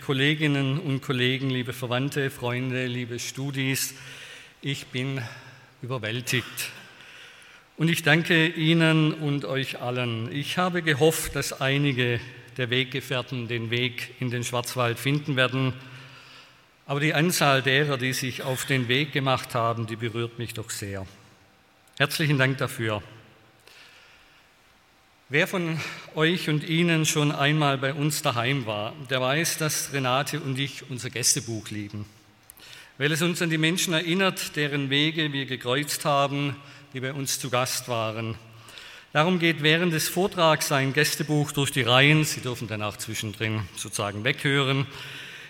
Kolleginnen und Kollegen, liebe Verwandte, Freunde, liebe Studis, ich bin überwältigt. Und ich danke Ihnen und euch allen. Ich habe gehofft, dass einige der Weggefährten den Weg in den Schwarzwald finden werden. Aber die Anzahl derer, die sich auf den Weg gemacht haben, die berührt mich doch sehr. Herzlichen Dank dafür. Wer von euch und Ihnen schon einmal bei uns daheim war, der weiß, dass Renate und ich unser Gästebuch lieben, weil es uns an die Menschen erinnert, deren Wege wir gekreuzt haben, die bei uns zu Gast waren. Darum geht während des Vortrags sein Gästebuch durch die Reihen, Sie dürfen dann auch zwischendrin sozusagen weghören,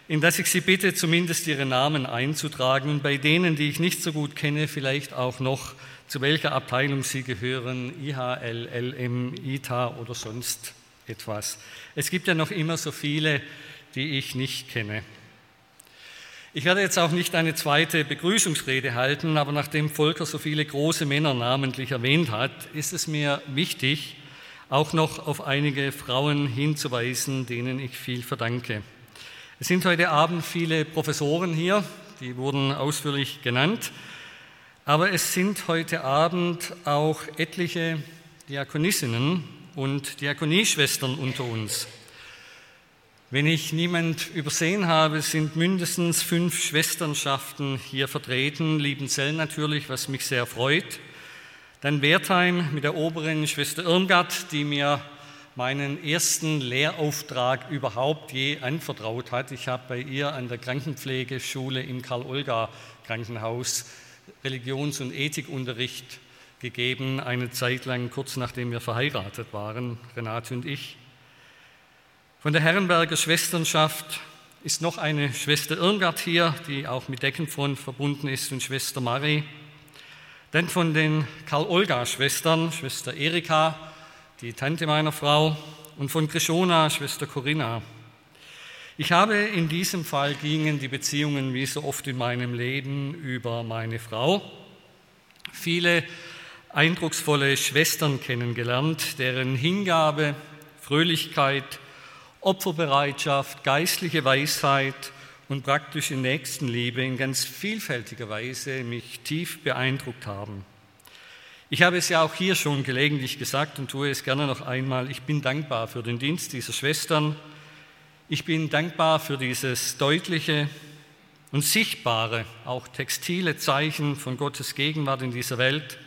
in das ich Sie bitte, zumindest Ihre Namen einzutragen und bei denen, die ich nicht so gut kenne, vielleicht auch noch zu welcher Abteilung Sie gehören, IHL, LM, ITA oder sonst etwas. Es gibt ja noch immer so viele, die ich nicht kenne. Ich werde jetzt auch nicht eine zweite Begrüßungsrede halten, aber nachdem Volker so viele große Männer namentlich erwähnt hat, ist es mir wichtig, auch noch auf einige Frauen hinzuweisen, denen ich viel verdanke. Es sind heute Abend viele Professoren hier, die wurden ausführlich genannt. Aber es sind heute Abend auch etliche Diakonissinnen und Diakonieschwestern unter uns. Wenn ich niemand übersehen habe, sind mindestens fünf Schwesternschaften hier vertreten, Liebenzell natürlich, was mich sehr freut. Dann Wertheim mit der oberen Schwester Irmgard, die mir meinen ersten Lehrauftrag überhaupt je anvertraut hat. Ich habe bei ihr an der Krankenpflegeschule im Karl-Olga-Krankenhaus Religions- und Ethikunterricht gegeben, eine Zeit lang, kurz nachdem wir verheiratet waren, Renate und ich. Von der Herrenberger Schwesternschaft ist noch eine Schwester Irmgard hier, die auch mit Deckenfront verbunden ist, und Schwester Marie. Dann von den Karl-Olga-Schwestern, Schwester Erika, die Tante meiner Frau, und von Krishona, Schwester Corinna. Ich habe in diesem Fall gingen die Beziehungen wie so oft in meinem Leben über meine Frau. Viele eindrucksvolle Schwestern kennengelernt, deren Hingabe, Fröhlichkeit, Opferbereitschaft, geistliche Weisheit und praktische Nächstenliebe in ganz vielfältiger Weise mich tief beeindruckt haben. Ich habe es ja auch hier schon gelegentlich gesagt und tue es gerne noch einmal. Ich bin dankbar für den Dienst dieser Schwestern, ich bin dankbar für dieses deutliche und sichtbare, auch textile Zeichen von Gottes Gegenwart in dieser Welt.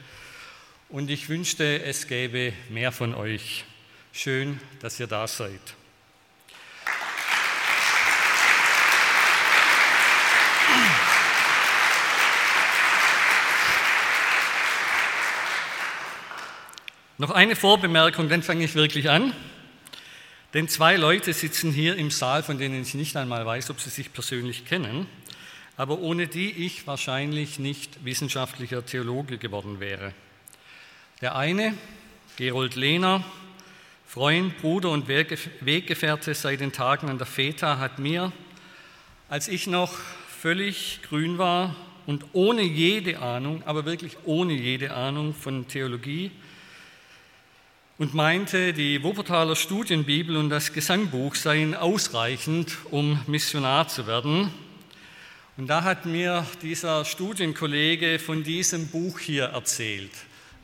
Und ich wünschte, es gäbe mehr von euch. Schön, dass ihr da seid. Noch eine Vorbemerkung, dann fange ich wirklich an. Denn zwei Leute sitzen hier im Saal, von denen ich nicht einmal weiß, ob sie sich persönlich kennen, aber ohne die ich wahrscheinlich nicht wissenschaftlicher Theologe geworden wäre. Der eine, Gerold Lehner, Freund, Bruder und Weggefährte seit den Tagen an der Feta, hat mir, als ich noch völlig grün war und ohne jede Ahnung, aber wirklich ohne jede Ahnung von Theologie, und meinte, die Wuppertaler Studienbibel und das Gesangbuch seien ausreichend, um Missionar zu werden. Und da hat mir dieser Studienkollege von diesem Buch hier erzählt.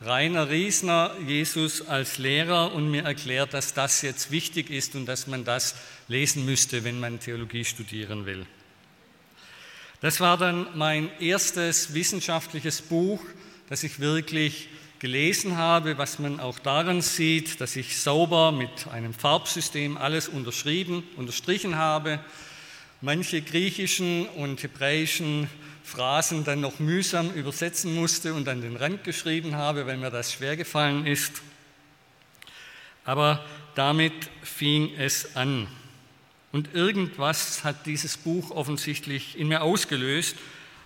Rainer Riesner, Jesus als Lehrer, und mir erklärt, dass das jetzt wichtig ist und dass man das lesen müsste, wenn man Theologie studieren will. Das war dann mein erstes wissenschaftliches Buch, das ich wirklich gelesen habe, was man auch daran sieht, dass ich sauber mit einem Farbsystem alles unterschrieben, unterstrichen habe, manche griechischen und hebräischen Phrasen dann noch mühsam übersetzen musste und an den Rand geschrieben habe, weil mir das schwer gefallen ist. Aber damit fing es an. Und irgendwas hat dieses Buch offensichtlich in mir ausgelöst.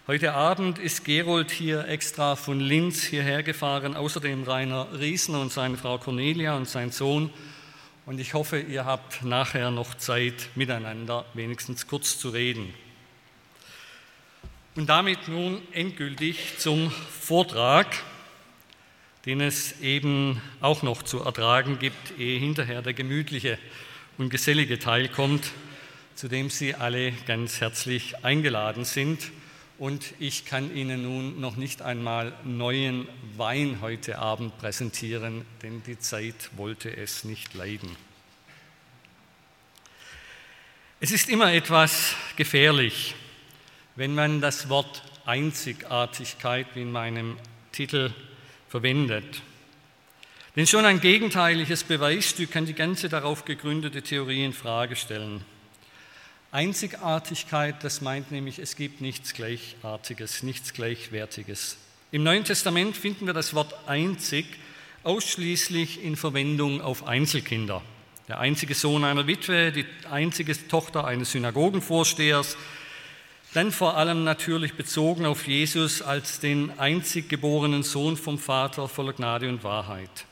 Heute Abend ist Gerold hier extra von Linz hierher gefahren, außerdem Rainer Riesner und seine Frau Cornelia und sein Sohn. Und ich hoffe, ihr habt nachher noch Zeit, miteinander wenigstens kurz zu reden. Und damit nun endgültig zum Vortrag, den es eben auch noch zu ertragen gibt, ehe hinterher der gemütliche und gesellige Teil kommt, zu dem Sie alle ganz herzlich eingeladen sind. Und ich kann Ihnen nun noch nicht einmal neuen Wein heute Abend präsentieren, denn die Zeit wollte es nicht leiden. Es ist immer etwas gefährlich, wenn man das Wort Einzigartigkeit wie in meinem Titel verwendet. Denn schon ein gegenteiliges Beweisstück kann die ganze darauf gegründete Theorie in Frage stellen. Einzigartigkeit, das meint nämlich, es gibt nichts Gleichartiges, nichts Gleichwertiges. Im Neuen Testament finden wir das Wort einzig ausschließlich in Verwendung auf Einzelkinder. Der einzige Sohn einer Witwe, die einzige Tochter eines Synagogenvorstehers, dann vor allem natürlich bezogen auf Jesus als den einzig geborenen Sohn vom Vater voller Gnade und Wahrheit.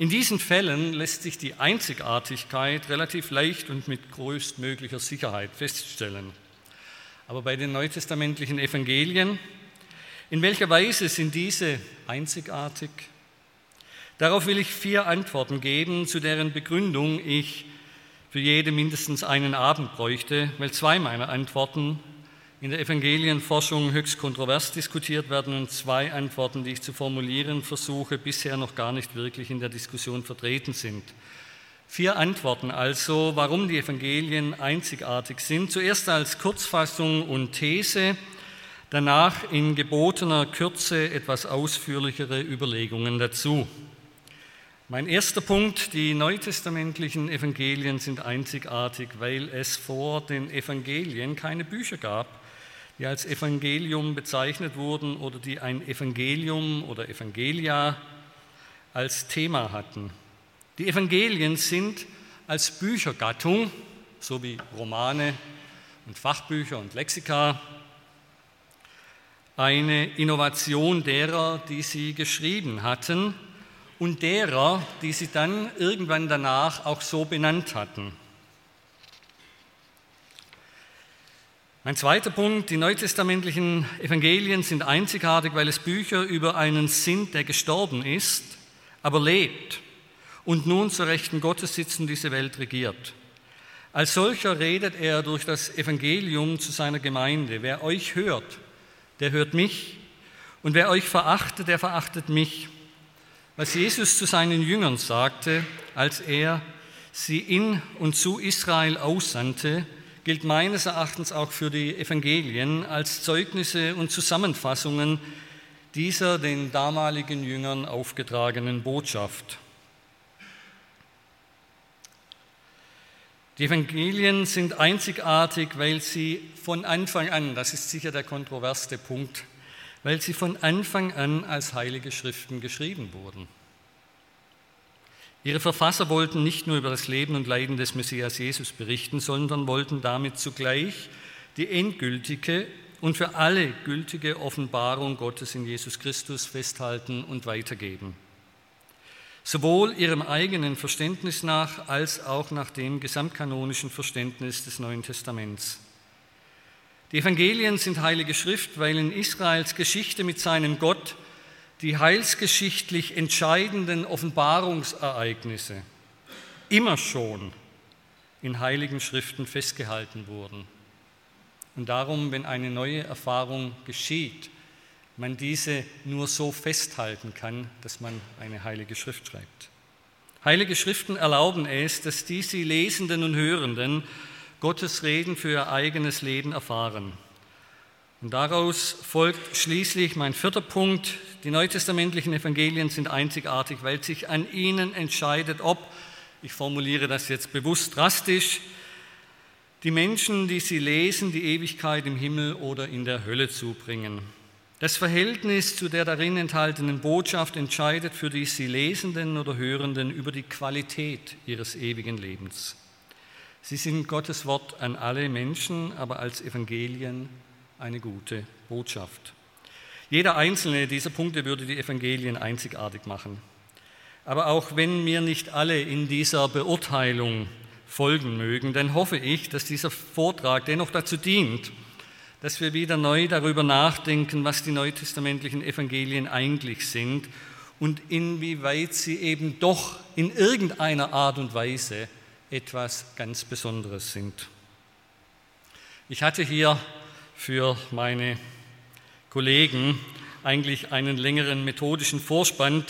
In diesen Fällen lässt sich die Einzigartigkeit relativ leicht und mit größtmöglicher Sicherheit feststellen. Aber bei den neutestamentlichen Evangelien, in welcher Weise sind diese einzigartig? Darauf will ich vier Antworten geben, zu deren Begründung ich für jede mindestens einen Abend bräuchte, weil zwei meiner Antworten in der Evangelienforschung höchst kontrovers diskutiert werden und zwei Antworten, die ich zu formulieren versuche, bisher noch gar nicht wirklich in der Diskussion vertreten sind. Vier Antworten also, warum die Evangelien einzigartig sind. Zuerst als Kurzfassung und These, danach in gebotener Kürze etwas ausführlichere Überlegungen dazu. Mein erster Punkt, die neutestamentlichen Evangelien sind einzigartig, weil es vor den Evangelien keine Bücher gab, die als Evangelium bezeichnet wurden oder die ein Evangelium oder Evangelia als Thema hatten. Die Evangelien sind als Büchergattung, so wie Romane und Fachbücher und Lexika, eine Innovation derer, die sie geschrieben hatten und derer, die sie dann irgendwann danach auch so benannt hatten. Ein zweiter Punkt, die neutestamentlichen Evangelien sind einzigartig, weil es Bücher über einen sind, der gestorben ist, aber lebt und nun zur Rechten Gottes sitzt und diese Welt regiert. Als solcher redet er durch das Evangelium zu seiner Gemeinde. Wer euch hört, der hört mich. Und wer euch verachtet, der verachtet mich. Was Jesus zu seinen Jüngern sagte, als er sie in und zu Israel aussandte, gilt meines Erachtens auch für die Evangelien als Zeugnisse und Zusammenfassungen dieser den damaligen Jüngern aufgetragenen Botschaft. Die Evangelien sind einzigartig, weil sie von Anfang an, das ist sicher der kontroverste Punkt, weil sie von Anfang an als heilige Schriften geschrieben wurden. Ihre Verfasser wollten nicht nur über das Leben und Leiden des Messias Jesus berichten, sondern wollten damit zugleich die endgültige und für alle gültige Offenbarung Gottes in Jesus Christus festhalten und weitergeben. Sowohl ihrem eigenen Verständnis nach als auch nach dem gesamtkanonischen Verständnis des Neuen Testaments. Die Evangelien sind heilige Schrift, weil in Israels Geschichte mit seinem Gott die heilsgeschichtlich entscheidenden Offenbarungsereignisse immer schon in heiligen Schriften festgehalten wurden. Und darum, wenn eine neue Erfahrung geschieht, man diese nur so festhalten kann, dass man eine heilige Schrift schreibt. Heilige Schriften erlauben es, dass die sie Lesenden und Hörenden Gottes Reden für ihr eigenes Leben erfahren. Und daraus folgt schließlich mein vierter Punkt, die neutestamentlichen Evangelien sind einzigartig, weil sich an ihnen entscheidet, ob, ich formuliere das jetzt bewusst drastisch, die Menschen, die sie lesen, die Ewigkeit im Himmel oder in der Hölle zubringen. Das Verhältnis zu der darin enthaltenen Botschaft entscheidet für die sie Lesenden oder Hörenden über die Qualität ihres ewigen Lebens. Sie sind Gottes Wort an alle Menschen, aber als Evangelien eine gute Botschaft. Jeder einzelne dieser Punkte würde die Evangelien einzigartig machen. Aber auch wenn mir nicht alle in dieser Beurteilung folgen mögen, dann hoffe ich, dass dieser Vortrag dennoch dazu dient, dass wir wieder neu darüber nachdenken, was die neutestamentlichen Evangelien eigentlich sind und inwieweit sie eben doch in irgendeiner Art und Weise etwas ganz Besonderes sind. Ich hatte hier für meine Kollegen eigentlich einen längeren methodischen Vorspann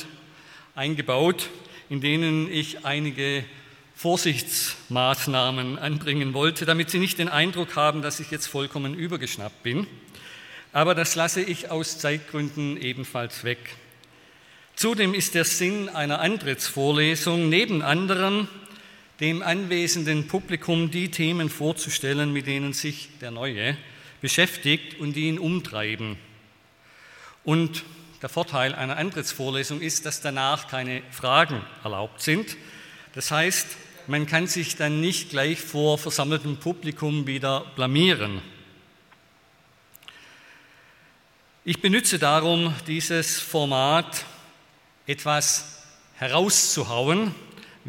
eingebaut, in denen ich einige Vorsichtsmaßnahmen anbringen wollte, damit Sie nicht den Eindruck haben, dass ich jetzt vollkommen übergeschnappt bin. Aber das lasse ich aus Zeitgründen ebenfalls weg. Zudem ist der Sinn einer Antrittsvorlesung neben anderem dem anwesenden Publikum die Themen vorzustellen, mit denen sich der Neue beschäftigt und die ihn umtreiben. Und der Vorteil einer Antrittsvorlesung ist, dass danach keine Fragen erlaubt sind. Das heißt, man kann sich dann nicht gleich vor versammeltem Publikum wieder blamieren. Ich benütze darum dieses Format etwas herauszuhauen,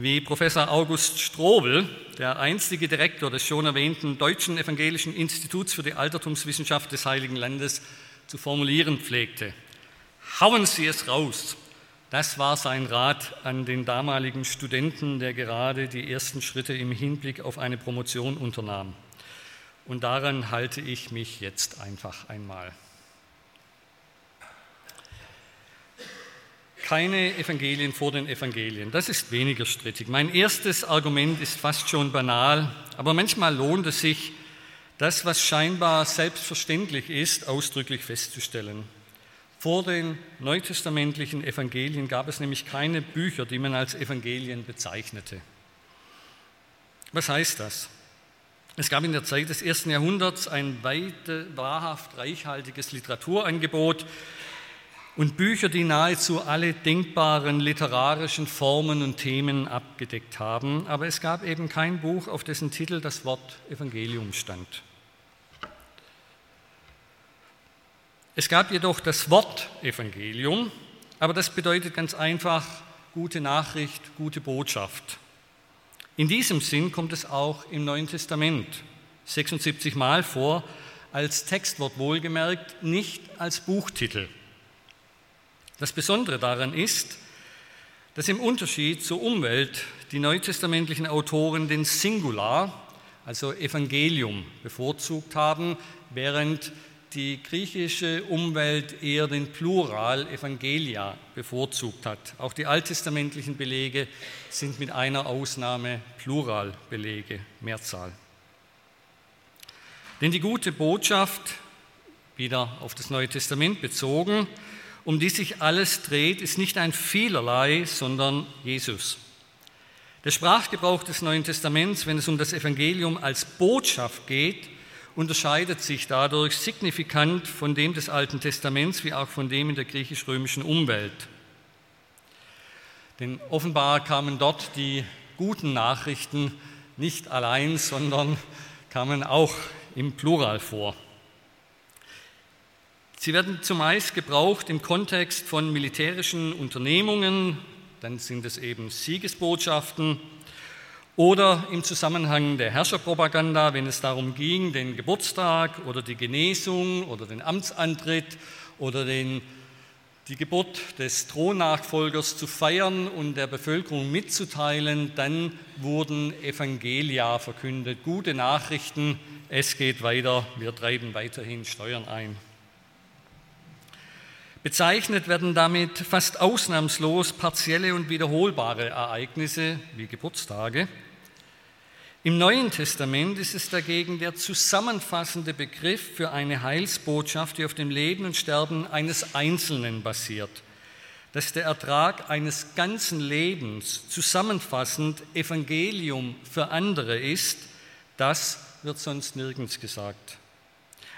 wie Professor August Strobel, der einstige Direktor des schon erwähnten Deutschen Evangelischen Instituts für die Altertumswissenschaft des Heiligen Landes, zu formulieren pflegte. Hauen Sie es raus, das war sein Rat an den damaligen Studenten, der gerade die ersten Schritte im Hinblick auf eine Promotion unternahm. Und daran halte ich mich jetzt einfach einmal. Keine Evangelien vor den Evangelien, das ist weniger strittig. Mein erstes Argument ist fast schon banal, aber manchmal lohnt es sich, das, was scheinbar selbstverständlich ist, ausdrücklich festzustellen. Vor den neutestamentlichen Evangelien gab es nämlich keine Bücher, die man als Evangelien bezeichnete. Was heißt das? Es gab in der Zeit des ersten Jahrhunderts ein weite, wahrhaft reichhaltiges Literaturangebot und Bücher, die nahezu alle denkbaren literarischen Formen und Themen abgedeckt haben, aber es gab eben kein Buch, auf dessen Titel das Wort Evangelium stand. Es gab jedoch das Wort Evangelium, aber das bedeutet ganz einfach gute Nachricht, gute Botschaft. In diesem Sinn kommt es auch im Neuen Testament 76 Mal vor, als Textwort wohlgemerkt, nicht als Buchtitel. Das Besondere daran ist, dass im Unterschied zur Umwelt die neutestamentlichen Autoren den Singular, also Evangelium, bevorzugt haben, während die griechische Umwelt eher den Plural Evangelia bevorzugt hat. Auch die alttestamentlichen Belege sind mit einer Ausnahme Pluralbelege, Mehrzahl. Denn die gute Botschaft, wieder auf das Neue Testament bezogen, um die sich alles dreht, ist nicht ein Vielerlei, sondern Jesus. Der Sprachgebrauch des Neuen Testaments, wenn es um das Evangelium als Botschaft geht, unterscheidet sich dadurch signifikant von dem des Alten Testaments wie auch von dem in der griechisch-römischen Umwelt. Denn offenbar kamen dort die guten Nachrichten nicht allein, sondern kamen auch im Plural vor. Sie werden zumeist gebraucht im Kontext von militärischen Unternehmungen, dann sind es eben Siegesbotschaften oder im Zusammenhang der Herrscherpropaganda, wenn es darum ging, den Geburtstag oder die Genesung oder den Amtsantritt oder den, die Geburt des Thronnachfolgers zu feiern und der Bevölkerung mitzuteilen, dann wurden Evangelia verkündet, gute Nachrichten, es geht weiter, wir treiben weiterhin Steuern ein. Bezeichnet werden damit fast ausnahmslos partielle und wiederholbare Ereignisse wie Geburtstage. Im Neuen Testament ist es dagegen der zusammenfassende Begriff für eine Heilsbotschaft, die auf dem Leben und Sterben eines Einzelnen basiert. Dass der Ertrag eines ganzen Lebens zusammenfassend Evangelium für andere ist, das wird sonst nirgends gesagt.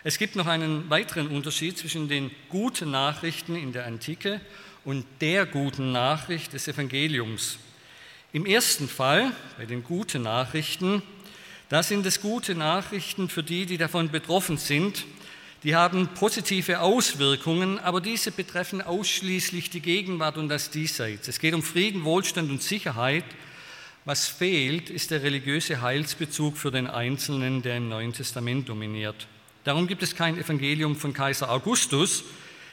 Es gibt noch einen weiteren Unterschied zwischen den guten Nachrichten in der Antike und der guten Nachricht des Evangeliums. Im ersten Fall, bei den guten Nachrichten, da sind es gute Nachrichten für die, die davon betroffen sind. Die haben positive Auswirkungen, aber diese betreffen ausschließlich die Gegenwart und das Diesseits. Es geht um Frieden, Wohlstand und Sicherheit. Was fehlt, ist der religiöse Heilsbezug für den Einzelnen, der im Neuen Testament dominiert. Darum gibt es kein Evangelium von Kaiser Augustus,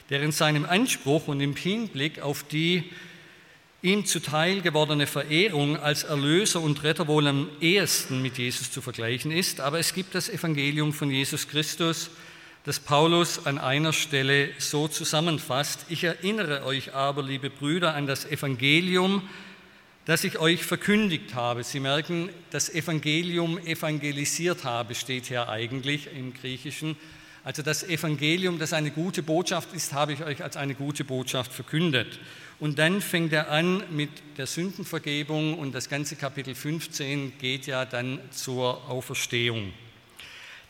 der in seinem Anspruch und im Hinblick auf die ihm zuteil gewordene Verehrung als Erlöser und Retter wohl am ehesten mit Jesus zu vergleichen ist, aber es gibt das Evangelium von Jesus Christus, das Paulus an einer Stelle so zusammenfasst. Ich erinnere euch aber, liebe Brüder, an das Evangelium, das ich euch verkündigt habe. Sie merken, das Evangelium evangelisiert habe steht hier eigentlich im Griechischen. Also das Evangelium, das eine gute Botschaft ist, habe ich euch als eine gute Botschaft verkündet. Und dann fängt er an mit der Sündenvergebung und das ganze Kapitel 15 geht ja dann zur Auferstehung.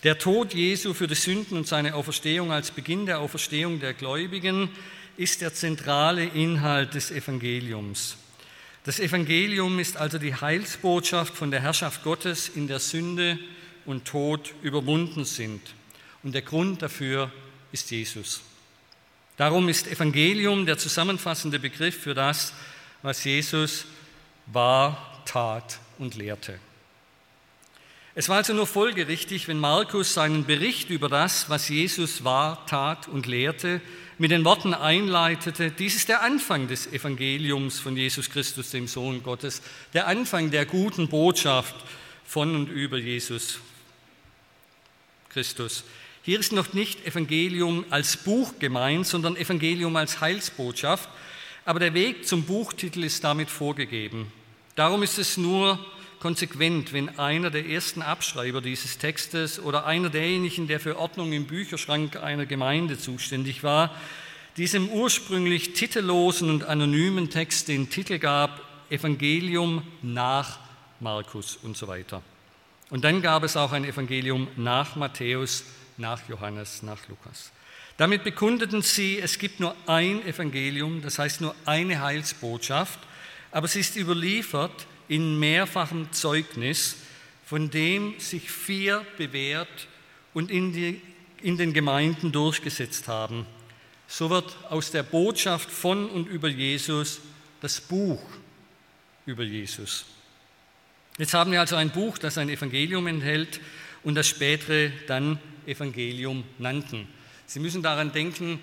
Der Tod Jesu für die Sünden und seine Auferstehung als Beginn der Auferstehung der Gläubigen ist der zentrale Inhalt des Evangeliums. Das Evangelium ist also die Heilsbotschaft von der Herrschaft Gottes in der Sünde und Tod überwunden sind. Und der Grund dafür ist Jesus. Darum ist Evangelium der zusammenfassende Begriff für das, was Jesus war, tat und lehrte. Es war also nur folgerichtig, wenn Markus seinen Bericht über das, was Jesus war, tat und lehrte, mit den Worten einleitete, dies ist der Anfang des Evangeliums von Jesus Christus, dem Sohn Gottes, der Anfang der guten Botschaft von und über Jesus Christus. Hier ist noch nicht Evangelium als Buch gemeint, sondern Evangelium als Heilsbotschaft. Aber der Weg zum Buchtitel ist damit vorgegeben. Darum ist es nur konsequent, wenn einer der ersten Abschreiber dieses Textes oder einer derjenigen, der für Ordnung im Bücherschrank einer Gemeinde zuständig war, diesem ursprünglich titellosen und anonymen Text den Titel gab, Evangelium nach Markus und so weiter. Und dann gab es auch ein Evangelium nach Matthäus nach Johannes, nach Lukas. Damit bekundeten sie, es gibt nur ein Evangelium, das heißt nur eine Heilsbotschaft, aber sie ist überliefert in mehrfachem Zeugnis, von dem sich vier bewährt und in, die, in den Gemeinden durchgesetzt haben. So wird aus der Botschaft von und über Jesus das Buch über Jesus. Jetzt haben wir also ein Buch, das ein Evangelium enthält und das spätere dann Evangelium nannten. Sie müssen daran denken,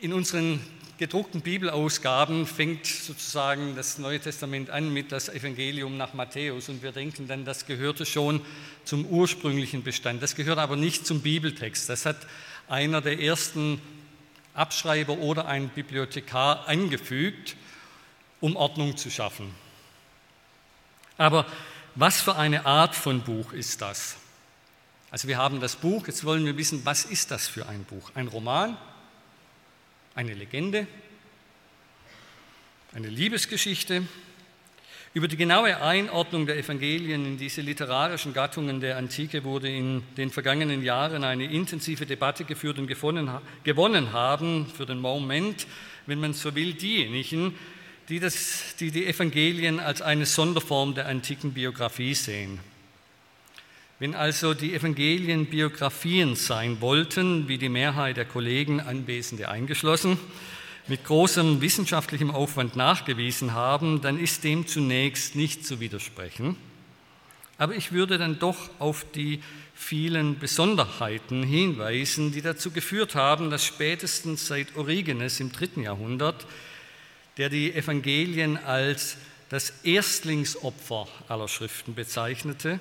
in unseren gedruckten Bibelausgaben fängt sozusagen das Neue Testament an mit das Evangelium nach Matthäus und wir denken dann, das gehörte schon zum ursprünglichen Bestand. Das gehört aber nicht zum Bibeltext. Das hat einer der ersten Abschreiber oder ein Bibliothekar angefügt, um Ordnung zu schaffen. Aber was für eine Art von Buch ist das? Also wir haben das Buch, jetzt wollen wir wissen, was ist das für ein Buch? Ein Roman? Eine Legende? Eine Liebesgeschichte? Über die genaue Einordnung der Evangelien in diese literarischen Gattungen der Antike wurde in den vergangenen Jahren eine intensive Debatte geführt und gewonnen haben für den Moment, wenn man so will, diejenigen, die, das, die die Evangelien als eine Sonderform der antiken Biografie sehen. Wenn also die Evangelien Biografien sein wollten, wie die Mehrheit der Kollegen, Anwesende eingeschlossen, mit großem wissenschaftlichem Aufwand nachgewiesen haben, dann ist dem zunächst nicht zu widersprechen. Aber ich würde dann doch auf die vielen Besonderheiten hinweisen, die dazu geführt haben, dass spätestens seit Origenes im dritten Jahrhundert, der die Evangelien als das Erstlingsopfer aller Schriften bezeichnete,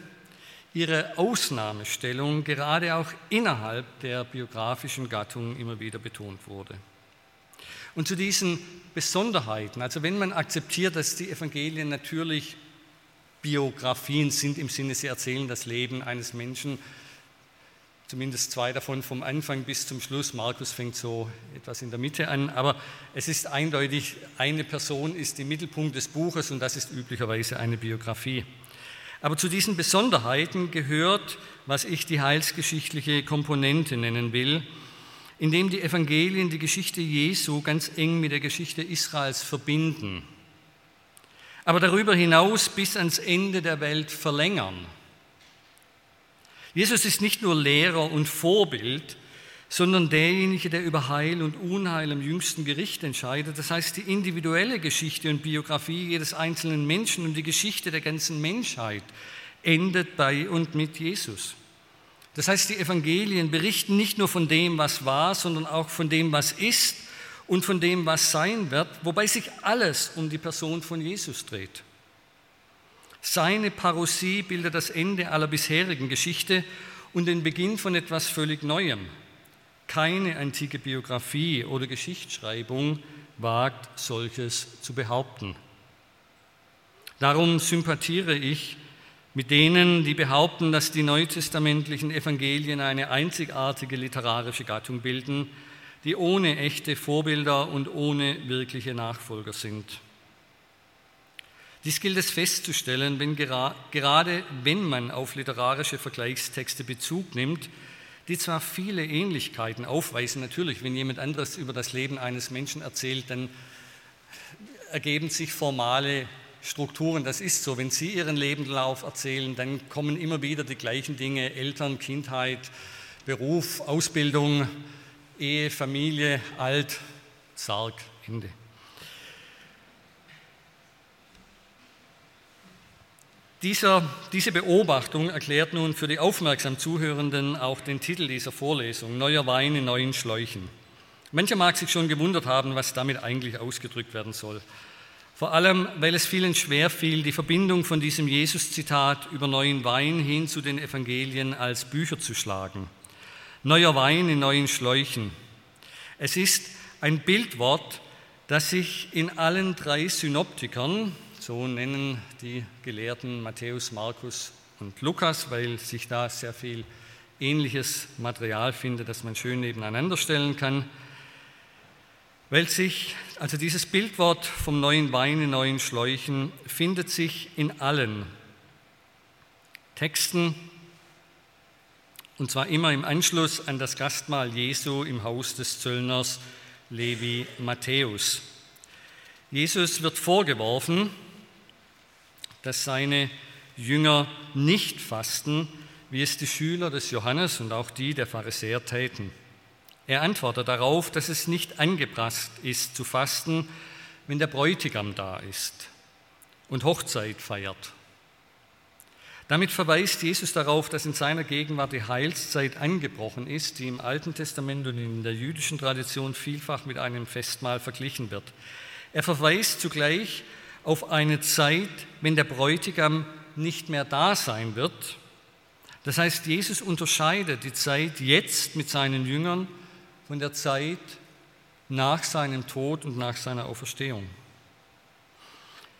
ihre Ausnahmestellung gerade auch innerhalb der biografischen Gattung immer wieder betont wurde. Und zu diesen Besonderheiten, also wenn man akzeptiert, dass die Evangelien natürlich Biografien sind im Sinne, sie erzählen das Leben eines Menschen, zumindest zwei davon vom Anfang bis zum Schluss. Markus fängt so etwas in der Mitte an, aber es ist eindeutig, eine Person ist im Mittelpunkt des Buches und das ist üblicherweise eine Biografie. Aber zu diesen Besonderheiten gehört, was ich die heilsgeschichtliche Komponente nennen will, indem die Evangelien die Geschichte Jesu ganz eng mit der Geschichte Israels verbinden, aber darüber hinaus bis ans Ende der Welt verlängern. Jesus ist nicht nur Lehrer und Vorbild, sondern derjenige, der über Heil und Unheil im jüngsten Gericht entscheidet. Das heißt, die individuelle Geschichte und Biografie jedes einzelnen Menschen und die Geschichte der ganzen Menschheit endet bei und mit Jesus. Das heißt, die Evangelien berichten nicht nur von dem, was war, sondern auch von dem, was ist und von dem, was sein wird, wobei sich alles um die Person von Jesus dreht. Seine Parousie bildet das Ende aller bisherigen Geschichte und den Beginn von etwas völlig Neuem. Keine antike Biografie oder Geschichtsschreibung wagt solches zu behaupten. Darum sympathiere ich mit denen, die behaupten, dass die neutestamentlichen Evangelien eine einzigartige literarische Gattung bilden, die ohne echte Vorbilder und ohne wirkliche Nachfolger sind. Dies gilt es festzustellen, wenn gerade wenn man auf literarische Vergleichstexte Bezug nimmt, die zwar viele Ähnlichkeiten aufweisen, natürlich, wenn jemand anderes über das Leben eines Menschen erzählt, dann ergeben sich formale Strukturen. Das ist so. Wenn Sie Ihren Lebenslauf erzählen, dann kommen immer wieder die gleichen Dinge, Eltern, Kindheit, Beruf, Ausbildung, Ehe, Familie, Alt, Sarg, Ende. Dieser, diese Beobachtung erklärt nun für die aufmerksam Zuhörenden auch den Titel dieser Vorlesung, Neuer Wein in neuen Schläuchen. Mancher mag sich schon gewundert haben, was damit eigentlich ausgedrückt werden soll. Vor allem, weil es vielen schwer fiel, die Verbindung von diesem Jesus-Zitat über neuen Wein hin zu den Evangelien als Bücher zu schlagen. Neuer Wein in neuen Schläuchen. Es ist ein Bildwort, das sich in allen drei Synoptikern, so nennen die Gelehrten Matthäus, Markus und Lukas, weil sich da sehr viel ähnliches Material findet, das man schön nebeneinander stellen kann. Weil sich, also dieses Bildwort vom neuen Wein in neuen Schläuchen findet sich in allen Texten und zwar immer im Anschluss an das Gastmahl Jesu im Haus des Zöllners Levi Matthäus. Jesus wird vorgeworfen, dass seine Jünger nicht fasten, wie es die Schüler des Johannes und auch die der Pharisäer täten. Er antwortet darauf, dass es nicht angebracht ist zu fasten, wenn der Bräutigam da ist und Hochzeit feiert. Damit verweist Jesus darauf, dass in seiner Gegenwart die Heilszeit angebrochen ist, die im Alten Testament und in der jüdischen Tradition vielfach mit einem Festmahl verglichen wird. Er verweist zugleich auf eine Zeit, wenn der Bräutigam nicht mehr da sein wird. Das heißt, Jesus unterscheidet die Zeit jetzt mit seinen Jüngern von der Zeit nach seinem Tod und nach seiner Auferstehung.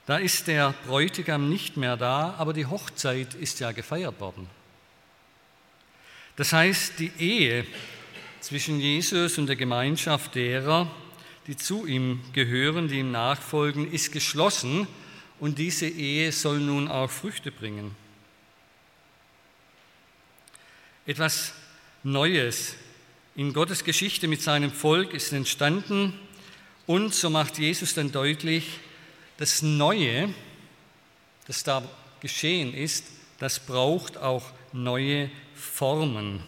Da ist der Bräutigam nicht mehr da, aber die Hochzeit ist ja gefeiert worden. Das heißt, die Ehe zwischen Jesus und der Gemeinschaft derer, die zu ihm gehören, die ihm nachfolgen, ist geschlossen und diese Ehe soll nun auch Früchte bringen. Etwas Neues in Gottes Geschichte mit seinem Volk ist entstanden und so macht Jesus dann deutlich, das Neue, das da geschehen ist, das braucht auch neue Formen.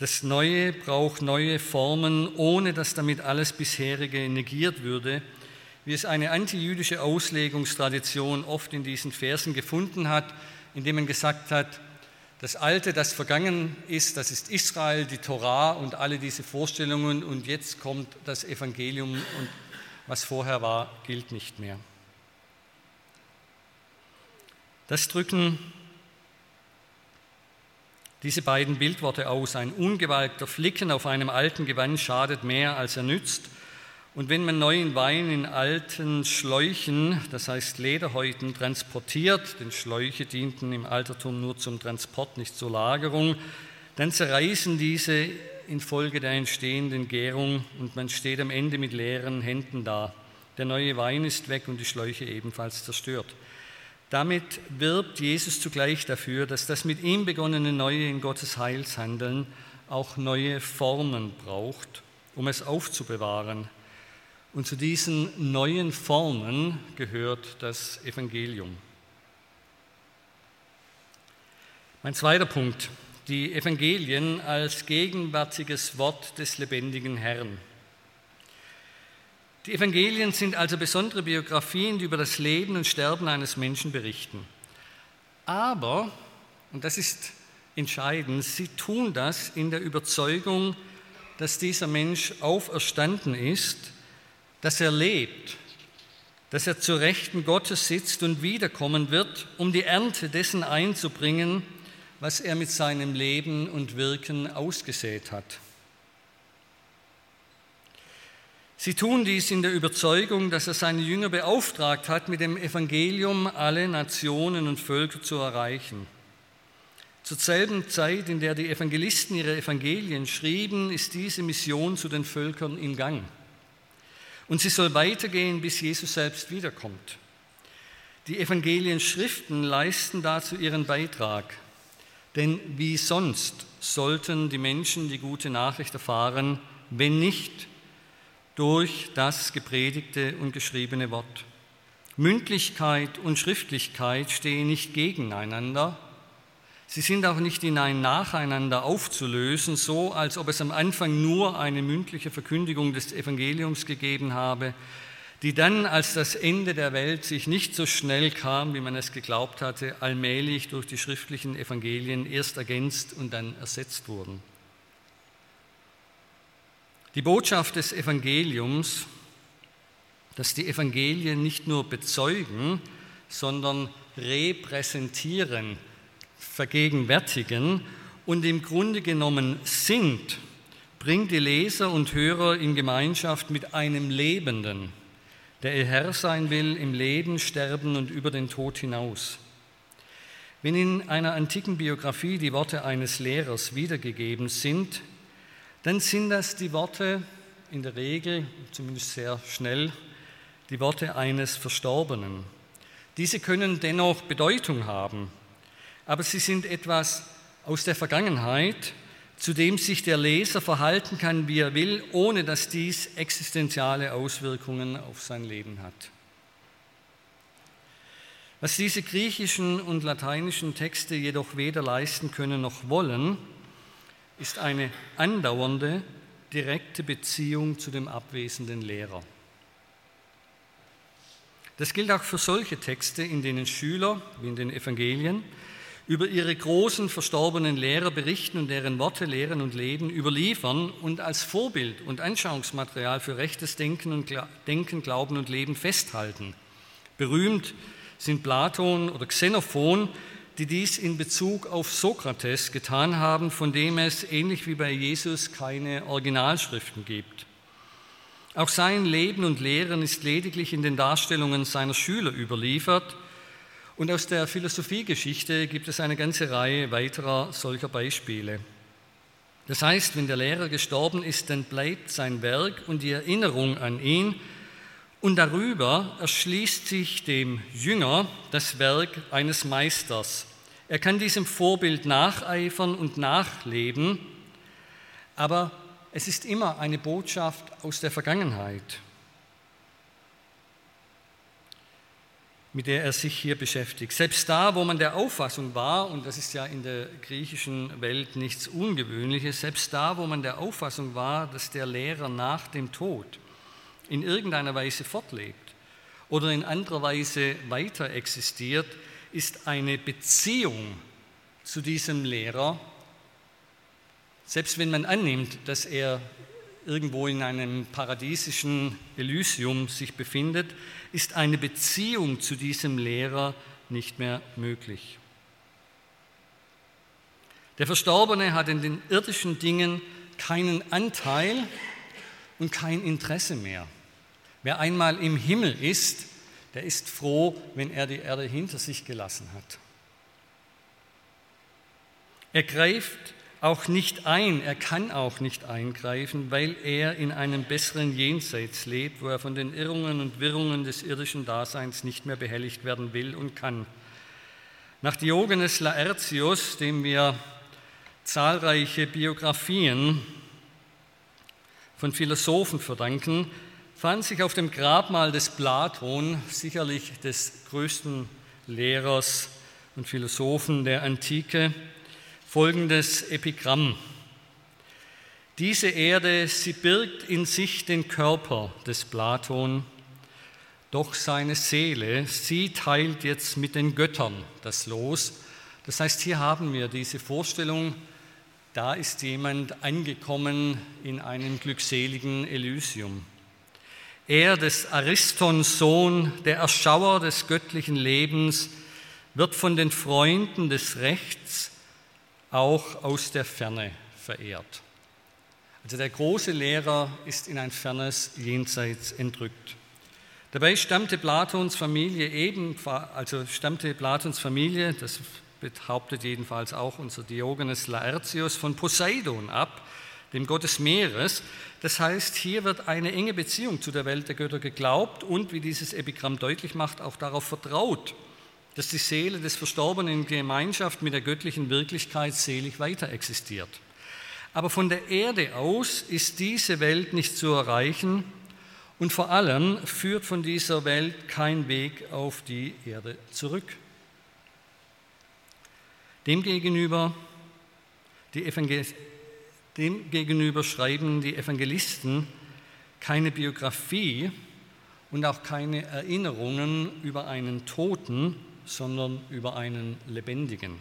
Das Neue braucht neue Formen, ohne dass damit alles bisherige negiert würde, wie es eine antijüdische Auslegungstradition oft in diesen Versen gefunden hat, indem man gesagt hat, das Alte, das vergangen ist, das ist Israel, die Torah und alle diese Vorstellungen und jetzt kommt das Evangelium und was vorher war, gilt nicht mehr. Das drücken diese beiden Bildworte aus. Ein ungewalkter Flicken auf einem alten Gewand schadet mehr, als er nützt. Und wenn man neuen Wein in alten Schläuchen, das heißt Lederhäuten, transportiert, denn Schläuche dienten im Altertum nur zum Transport, nicht zur Lagerung, dann zerreißen diese infolge der entstehenden Gärung und man steht am Ende mit leeren Händen da. Der neue Wein ist weg und die Schläuche ebenfalls zerstört. Damit wirbt Jesus zugleich dafür, dass das mit ihm begonnene Neue in Gottes Heilshandeln auch neue Formen braucht, um es aufzubewahren. Und zu diesen neuen Formen gehört das Evangelium. Mein zweiter Punkt, die Evangelien als gegenwärtiges Wort des lebendigen Herrn. Die Evangelien sind also besondere Biografien, die über das Leben und Sterben eines Menschen berichten. Aber, und das ist entscheidend, sie tun das in der Überzeugung, dass dieser Mensch auferstanden ist, dass er lebt, dass er zur Rechten Gottes sitzt und wiederkommen wird, um die Ernte dessen einzubringen, was er mit seinem Leben und Wirken ausgesät hat. Sie tun dies in der Überzeugung, dass er seine Jünger beauftragt hat, mit dem Evangelium alle Nationen und Völker zu erreichen. Zur selben Zeit, in der die Evangelisten ihre Evangelien schrieben, ist diese Mission zu den Völkern im Gang. Und sie soll weitergehen, bis Jesus selbst wiederkommt. Die Evangelienschriften leisten dazu ihren Beitrag. Denn wie sonst sollten die Menschen die gute Nachricht erfahren, wenn nicht durch das gepredigte und geschriebene Wort? Mündlichkeit und Schriftlichkeit stehen nicht gegeneinander. Sie sind auch nicht in ein Nacheinander aufzulösen, so als ob es am Anfang nur eine mündliche Verkündigung des Evangeliums gegeben habe, die dann, als das Ende der Welt sich nicht so schnell kam, wie man es geglaubt hatte, allmählich durch die schriftlichen Evangelien erst ergänzt und dann ersetzt wurden. Die Botschaft des Evangeliums, dass die Evangelien nicht nur bezeugen, sondern repräsentieren, vergegenwärtigen und im Grunde genommen sind, bringt die Leser und Hörer in Gemeinschaft mit einem Lebenden, der ihr Herr sein will im Leben, Sterben und über den Tod hinaus. Wenn in einer antiken Biografie die Worte eines Lehrers wiedergegeben sind, dann sind das die Worte in der Regel, zumindest sehr schnell, die Worte eines Verstorbenen. Diese können dennoch Bedeutung haben, aber sie sind etwas aus der Vergangenheit, zu dem sich der Leser verhalten kann, wie er will, ohne dass dies existenziale Auswirkungen auf sein Leben hat. Was diese griechischen und lateinischen Texte jedoch weder leisten können noch wollen, ist eine andauernde, direkte Beziehung zu dem abwesenden Lehrer. Das gilt auch für solche Texte, in denen Schüler, wie in den Evangelien, über ihre großen verstorbenen Lehrer berichten und deren Worte, Lehren und Leben überliefern und als Vorbild und Anschauungsmaterial für rechtes Denken, und Denken, Glauben und Leben festhalten. Berühmt sind Platon oder Xenophon, die dies in Bezug auf Sokrates getan haben, von dem es ähnlich wie bei Jesus keine Originalschriften gibt. Auch sein Leben und Lehren ist lediglich in den Darstellungen seiner Schüler überliefert – und aus der Philosophiegeschichte gibt es eine ganze Reihe weiterer solcher Beispiele. Das heißt, wenn der Lehrer gestorben ist, dann bleibt sein Werk und die Erinnerung an ihn und darüber erschließt sich dem Jünger das Werk eines Meisters. Er kann diesem Vorbild nacheifern und nachleben, aber es ist immer eine Botschaft aus der Vergangenheit. mit der er sich hier beschäftigt. Selbst da, wo man der Auffassung war, und das ist ja in der griechischen Welt nichts Ungewöhnliches, selbst da, wo man der Auffassung war, dass der Lehrer nach dem Tod in irgendeiner Weise fortlebt oder in anderer Weise weiter existiert, ist eine Beziehung zu diesem Lehrer, selbst wenn man annimmt, dass er irgendwo in einem paradiesischen Elysium sich befindet, ist eine Beziehung zu diesem Lehrer nicht mehr möglich. Der Verstorbene hat in den irdischen Dingen keinen Anteil und kein Interesse mehr. Wer einmal im Himmel ist, der ist froh, wenn er die Erde hinter sich gelassen hat. Er greift auch nicht ein, er kann auch nicht eingreifen, weil er in einem besseren Jenseits lebt, wo er von den Irrungen und Wirrungen des irdischen Daseins nicht mehr behelligt werden will und kann. Nach Diogenes Laertius, dem wir zahlreiche Biografien von Philosophen verdanken, fand sich auf dem Grabmal des Platon, sicherlich des größten Lehrers und Philosophen der Antike, folgendes Epigramm. Diese Erde, sie birgt in sich den Körper des Platon, doch seine Seele, sie teilt jetzt mit den Göttern das Los. Das heißt, hier haben wir diese Vorstellung, da ist jemand angekommen in einem glückseligen Elysium. Er, des Aristons Sohn, der Erschauer des göttlichen Lebens, wird von den Freunden des Rechts auch aus der Ferne verehrt. Also der große Lehrer ist in ein fernes Jenseits entrückt. Dabei stammte Platons Familie ebenfalls, also stammte Platons Familie, das behauptet jedenfalls auch unser Diogenes Laertius, von Poseidon ab, dem Gott des Meeres. Das heißt, hier wird eine enge Beziehung zu der Welt der Götter geglaubt und, wie dieses Epigramm deutlich macht, auch darauf vertraut, dass die Seele des Verstorbenen in Gemeinschaft mit der göttlichen Wirklichkeit selig weiter existiert. Aber von der Erde aus ist diese Welt nicht zu erreichen und vor allem führt von dieser Welt kein Weg auf die Erde zurück. Demgegenüber, die Demgegenüber schreiben die Evangelisten keine Biografie und auch keine Erinnerungen über einen Toten, sondern über einen Lebendigen.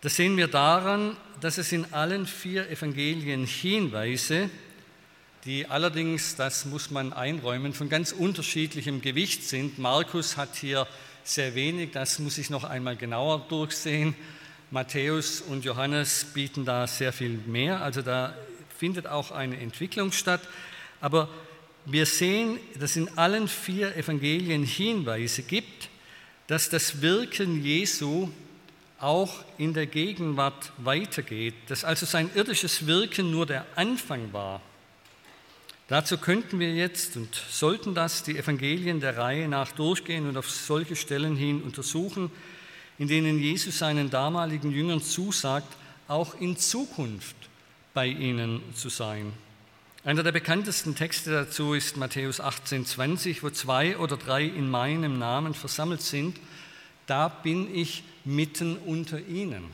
Das sehen wir daran, dass es in allen vier Evangelien Hinweise, die allerdings, das muss man einräumen, von ganz unterschiedlichem Gewicht sind. Markus hat hier sehr wenig, das muss ich noch einmal genauer durchsehen. Matthäus und Johannes bieten da sehr viel mehr, also da findet auch eine Entwicklung statt. Aber wir sehen, dass in allen vier Evangelien Hinweise gibt, dass das Wirken Jesu auch in der Gegenwart weitergeht, dass also sein irdisches Wirken nur der Anfang war. Dazu könnten wir jetzt und sollten das die Evangelien der Reihe nach durchgehen und auf solche Stellen hin untersuchen, in denen Jesus seinen damaligen Jüngern zusagt, auch in Zukunft bei ihnen zu sein. Einer der bekanntesten Texte dazu ist Matthäus 18, 20, wo zwei oder drei in meinem Namen versammelt sind. Da bin ich mitten unter ihnen.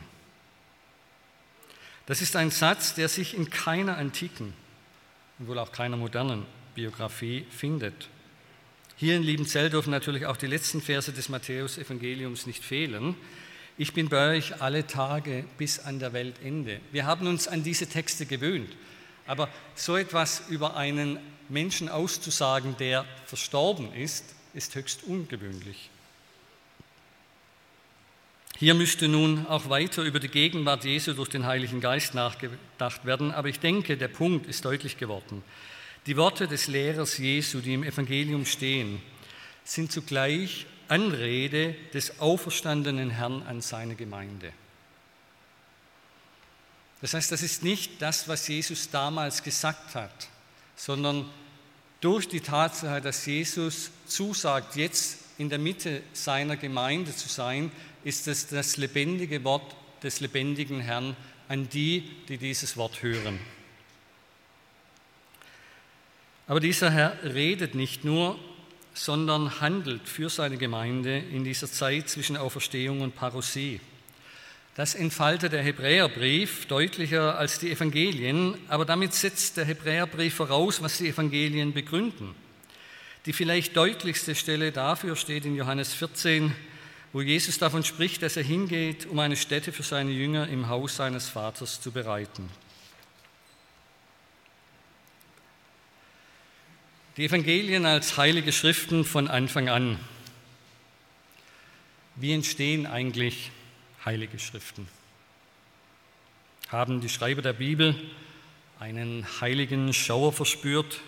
Das ist ein Satz, der sich in keiner antiken und wohl auch keiner modernen Biografie findet. Hier in Liebenzell dürfen natürlich auch die letzten Verse des Matthäus-Evangeliums nicht fehlen. Ich bin bei euch alle Tage bis an der Weltende. Wir haben uns an diese Texte gewöhnt. Aber so etwas über einen Menschen auszusagen, der verstorben ist, ist höchst ungewöhnlich. Hier müsste nun auch weiter über die Gegenwart Jesu durch den Heiligen Geist nachgedacht werden, aber ich denke, der Punkt ist deutlich geworden. Die Worte des Lehrers Jesu, die im Evangelium stehen, sind zugleich Anrede des auferstandenen Herrn an seine Gemeinde. Das heißt, das ist nicht das, was Jesus damals gesagt hat, sondern durch die Tatsache, dass Jesus zusagt, jetzt in der Mitte seiner Gemeinde zu sein, ist es das lebendige Wort des lebendigen Herrn an die, die dieses Wort hören. Aber dieser Herr redet nicht nur, sondern handelt für seine Gemeinde in dieser Zeit zwischen Auferstehung und Parousie. Das entfaltet der Hebräerbrief deutlicher als die Evangelien, aber damit setzt der Hebräerbrief voraus, was die Evangelien begründen. Die vielleicht deutlichste Stelle dafür steht in Johannes 14, wo Jesus davon spricht, dass er hingeht, um eine Stätte für seine Jünger im Haus seines Vaters zu bereiten. Die Evangelien als heilige Schriften von Anfang an. Wie entstehen eigentlich heilige Schriften? Haben die Schreiber der Bibel einen heiligen Schauer verspürt,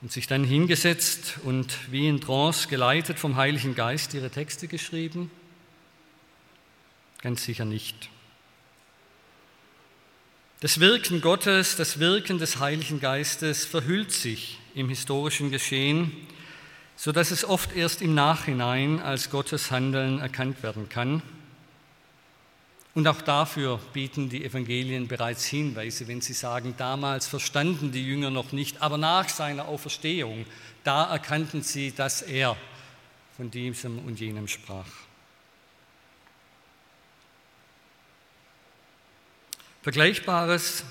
und sich dann hingesetzt und wie in Trance geleitet vom Heiligen Geist ihre Texte geschrieben? Ganz sicher nicht. Das Wirken Gottes, das Wirken des Heiligen Geistes verhüllt sich im historischen Geschehen, sodass es oft erst im Nachhinein als Gottes Handeln erkannt werden kann. Und auch dafür bieten die Evangelien bereits Hinweise, wenn sie sagen, damals verstanden die Jünger noch nicht, aber nach seiner Auferstehung, da erkannten sie, dass er von diesem und jenem sprach. Vergleichbares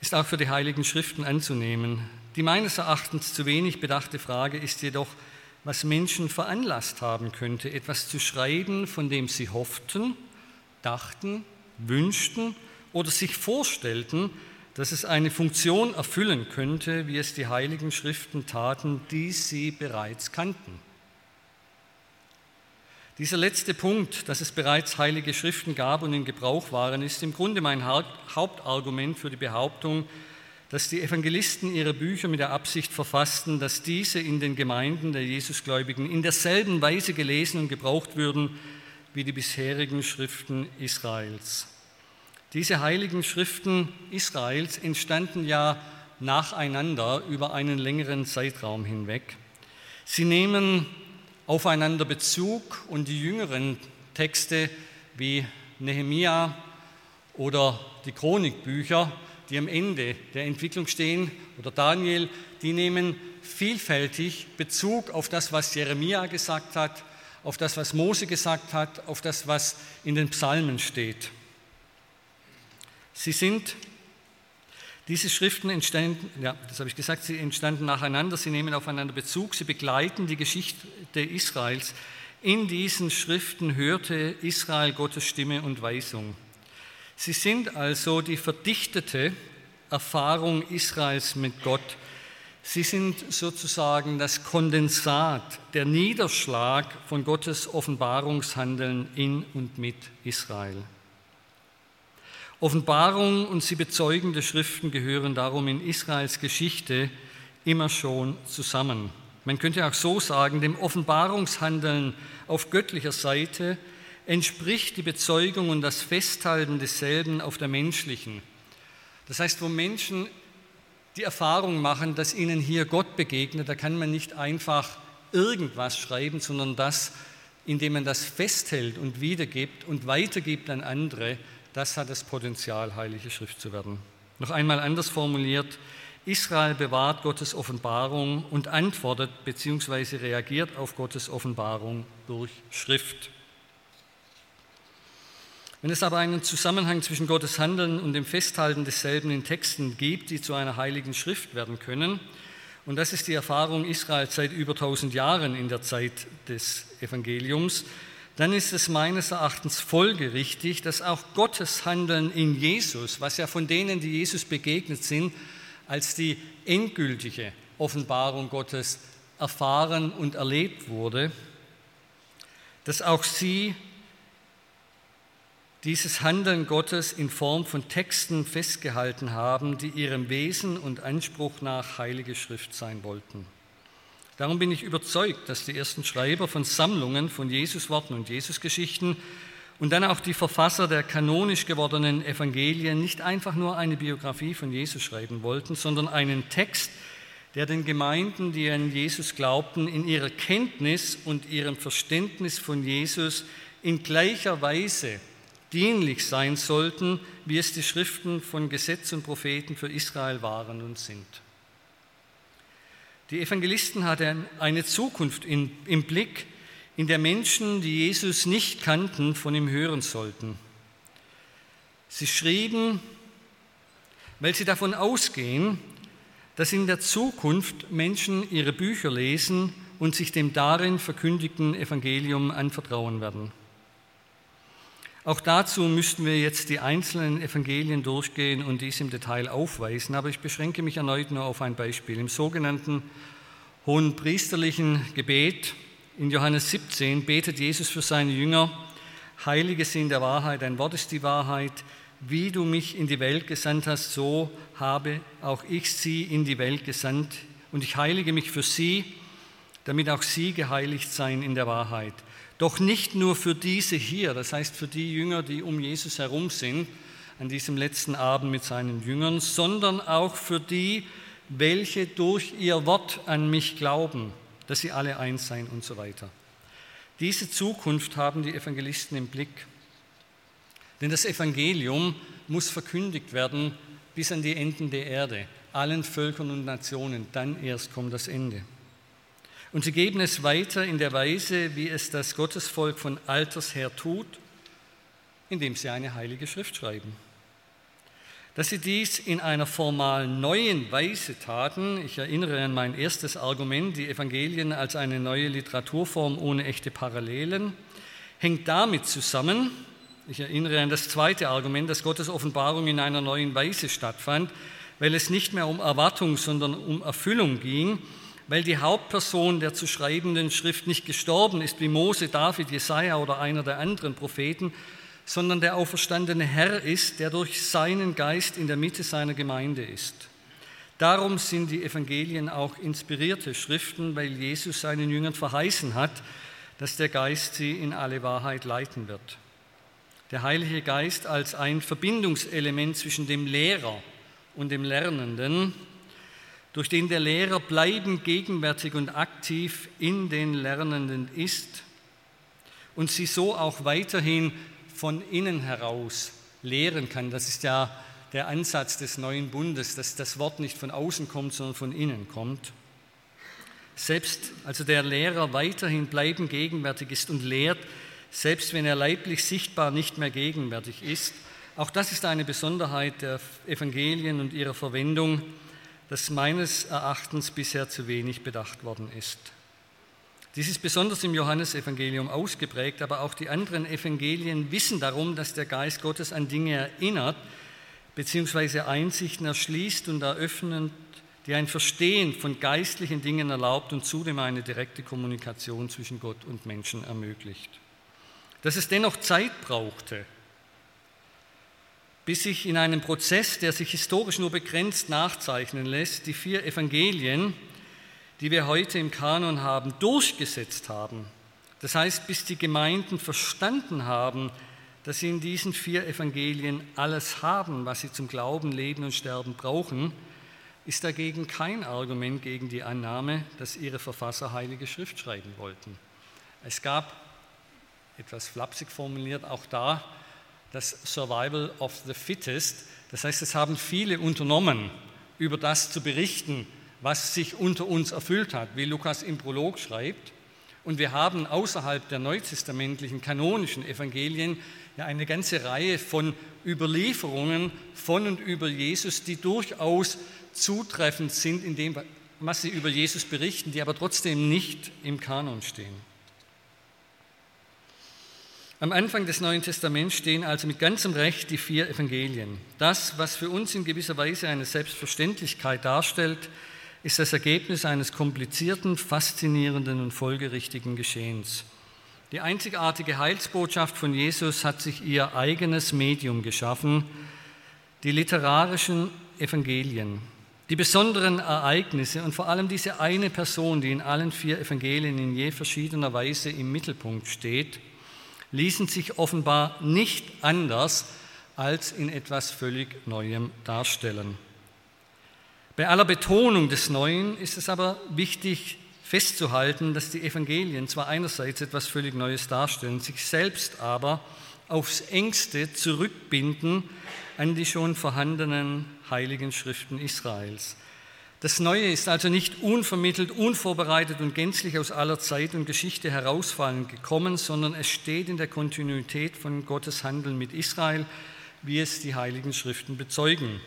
ist auch für die Heiligen Schriften anzunehmen. Die meines Erachtens zu wenig bedachte Frage ist jedoch, was Menschen veranlasst haben könnte, etwas zu schreiben, von dem sie hofften, dachten, wünschten oder sich vorstellten, dass es eine Funktion erfüllen könnte, wie es die heiligen Schriften taten, die sie bereits kannten. Dieser letzte Punkt, dass es bereits heilige Schriften gab und in Gebrauch waren, ist im Grunde mein Hauptargument für die Behauptung, dass die Evangelisten ihre Bücher mit der Absicht verfassten, dass diese in den Gemeinden der Jesusgläubigen in derselben Weise gelesen und gebraucht würden wie die bisherigen Schriften Israels. Diese heiligen Schriften Israels entstanden ja nacheinander über einen längeren Zeitraum hinweg. Sie nehmen aufeinander Bezug und die jüngeren Texte wie Nehemia oder die Chronikbücher die am Ende der Entwicklung stehen, oder Daniel, die nehmen vielfältig Bezug auf das, was Jeremia gesagt hat, auf das, was Mose gesagt hat, auf das, was in den Psalmen steht. Sie sind, diese Schriften entstanden, ja, das habe ich gesagt, sie entstanden nacheinander, sie nehmen aufeinander Bezug, sie begleiten die Geschichte Israels. In diesen Schriften hörte Israel Gottes Stimme und Weisung. Sie sind also die verdichtete Erfahrung Israels mit Gott. Sie sind sozusagen das Kondensat, der Niederschlag von Gottes Offenbarungshandeln in und mit Israel. Offenbarung und sie bezeugende Schriften gehören darum in Israels Geschichte immer schon zusammen. Man könnte auch so sagen, dem Offenbarungshandeln auf göttlicher Seite entspricht die Bezeugung und das Festhalten desselben auf der menschlichen. Das heißt, wo Menschen die Erfahrung machen, dass ihnen hier Gott begegnet, da kann man nicht einfach irgendwas schreiben, sondern das, indem man das festhält und wiedergibt und weitergibt an andere, das hat das Potenzial, heilige Schrift zu werden. Noch einmal anders formuliert, Israel bewahrt Gottes Offenbarung und antwortet bzw. reagiert auf Gottes Offenbarung durch Schrift. Wenn es aber einen Zusammenhang zwischen Gottes Handeln und dem Festhalten desselben in Texten gibt, die zu einer heiligen Schrift werden können, und das ist die Erfahrung Israels seit über 1000 Jahren in der Zeit des Evangeliums, dann ist es meines Erachtens folgerichtig, dass auch Gottes Handeln in Jesus, was ja von denen, die Jesus begegnet sind, als die endgültige Offenbarung Gottes erfahren und erlebt wurde, dass auch sie dieses Handeln Gottes in Form von Texten festgehalten haben, die ihrem Wesen und Anspruch nach heilige Schrift sein wollten. Darum bin ich überzeugt, dass die ersten Schreiber von Sammlungen von Jesusworten und Jesusgeschichten und dann auch die Verfasser der kanonisch gewordenen Evangelien nicht einfach nur eine Biografie von Jesus schreiben wollten, sondern einen Text, der den Gemeinden, die an Jesus glaubten, in ihrer Kenntnis und ihrem Verständnis von Jesus in gleicher Weise dienlich sein sollten, wie es die Schriften von Gesetz und Propheten für Israel waren und sind. Die Evangelisten hatten eine Zukunft in, im Blick, in der Menschen, die Jesus nicht kannten, von ihm hören sollten. Sie schrieben, weil sie davon ausgehen, dass in der Zukunft Menschen ihre Bücher lesen und sich dem darin verkündigten Evangelium anvertrauen werden. Auch dazu müssten wir jetzt die einzelnen Evangelien durchgehen und dies im Detail aufweisen, aber ich beschränke mich erneut nur auf ein Beispiel. Im sogenannten hohen priesterlichen Gebet in Johannes 17 betet Jesus für seine Jünger, Heilige sind der Wahrheit, dein Wort ist die Wahrheit, wie du mich in die Welt gesandt hast, so habe auch ich sie in die Welt gesandt und ich heilige mich für sie, damit auch sie geheiligt seien in der Wahrheit. Doch nicht nur für diese hier, das heißt für die Jünger, die um Jesus herum sind, an diesem letzten Abend mit seinen Jüngern, sondern auch für die, welche durch ihr Wort an mich glauben, dass sie alle eins seien und so weiter. Diese Zukunft haben die Evangelisten im Blick. Denn das Evangelium muss verkündigt werden bis an die Enden der Erde, allen Völkern und Nationen. Dann erst kommt das Ende. Und sie geben es weiter in der Weise, wie es das Gottesvolk von alters her tut, indem sie eine heilige Schrift schreiben. Dass sie dies in einer formal neuen Weise taten, ich erinnere an mein erstes Argument, die Evangelien als eine neue Literaturform ohne echte Parallelen, hängt damit zusammen, ich erinnere an das zweite Argument, dass Gottes Offenbarung in einer neuen Weise stattfand, weil es nicht mehr um Erwartung, sondern um Erfüllung ging, weil die Hauptperson der zu schreibenden Schrift nicht gestorben ist wie Mose, David, Jesaja oder einer der anderen Propheten, sondern der auferstandene Herr ist, der durch seinen Geist in der Mitte seiner Gemeinde ist. Darum sind die Evangelien auch inspirierte Schriften, weil Jesus seinen Jüngern verheißen hat, dass der Geist sie in alle Wahrheit leiten wird. Der Heilige Geist als ein Verbindungselement zwischen dem Lehrer und dem Lernenden, durch den der Lehrer bleibend gegenwärtig und aktiv in den Lernenden ist und sie so auch weiterhin von innen heraus lehren kann. Das ist ja der Ansatz des neuen Bundes, dass das Wort nicht von außen kommt, sondern von innen kommt. Selbst also der Lehrer weiterhin bleiben gegenwärtig ist und lehrt, selbst wenn er leiblich sichtbar nicht mehr gegenwärtig ist. Auch das ist eine Besonderheit der Evangelien und ihrer Verwendung, das meines Erachtens bisher zu wenig bedacht worden ist. Dies ist besonders im Johannesevangelium ausgeprägt, aber auch die anderen Evangelien wissen darum, dass der Geist Gottes an Dinge erinnert, beziehungsweise Einsichten erschließt und eröffnet, die ein Verstehen von geistlichen Dingen erlaubt und zudem eine direkte Kommunikation zwischen Gott und Menschen ermöglicht. Dass es dennoch Zeit brauchte, bis sich in einem Prozess, der sich historisch nur begrenzt nachzeichnen lässt, die vier Evangelien, die wir heute im Kanon haben, durchgesetzt haben. Das heißt, bis die Gemeinden verstanden haben, dass sie in diesen vier Evangelien alles haben, was sie zum Glauben, Leben und Sterben brauchen, ist dagegen kein Argument gegen die Annahme, dass ihre Verfasser Heilige Schrift schreiben wollten. Es gab, etwas flapsig formuliert, auch da das Survival of the Fittest. Das heißt, es haben viele unternommen, über das zu berichten, was sich unter uns erfüllt hat, wie Lukas im Prolog schreibt. Und wir haben außerhalb der neutestamentlichen kanonischen Evangelien ja eine ganze Reihe von Überlieferungen von und über Jesus, die durchaus zutreffend sind in dem, was sie über Jesus berichten, die aber trotzdem nicht im Kanon stehen. Am Anfang des Neuen Testaments stehen also mit ganzem Recht die vier Evangelien. Das, was für uns in gewisser Weise eine Selbstverständlichkeit darstellt, ist das Ergebnis eines komplizierten, faszinierenden und folgerichtigen Geschehens. Die einzigartige Heilsbotschaft von Jesus hat sich ihr eigenes Medium geschaffen, die literarischen Evangelien. Die besonderen Ereignisse und vor allem diese eine Person, die in allen vier Evangelien in je verschiedener Weise im Mittelpunkt steht, ließen sich offenbar nicht anders als in etwas völlig Neuem darstellen. Bei aller Betonung des Neuen ist es aber wichtig festzuhalten, dass die Evangelien zwar einerseits etwas völlig Neues darstellen, sich selbst aber aufs engste zurückbinden an die schon vorhandenen heiligen Schriften Israels. Das Neue ist also nicht unvermittelt, unvorbereitet und gänzlich aus aller Zeit und Geschichte herausfallend gekommen, sondern es steht in der Kontinuität von Gottes Handeln mit Israel, wie es die heiligen Schriften bezeugen.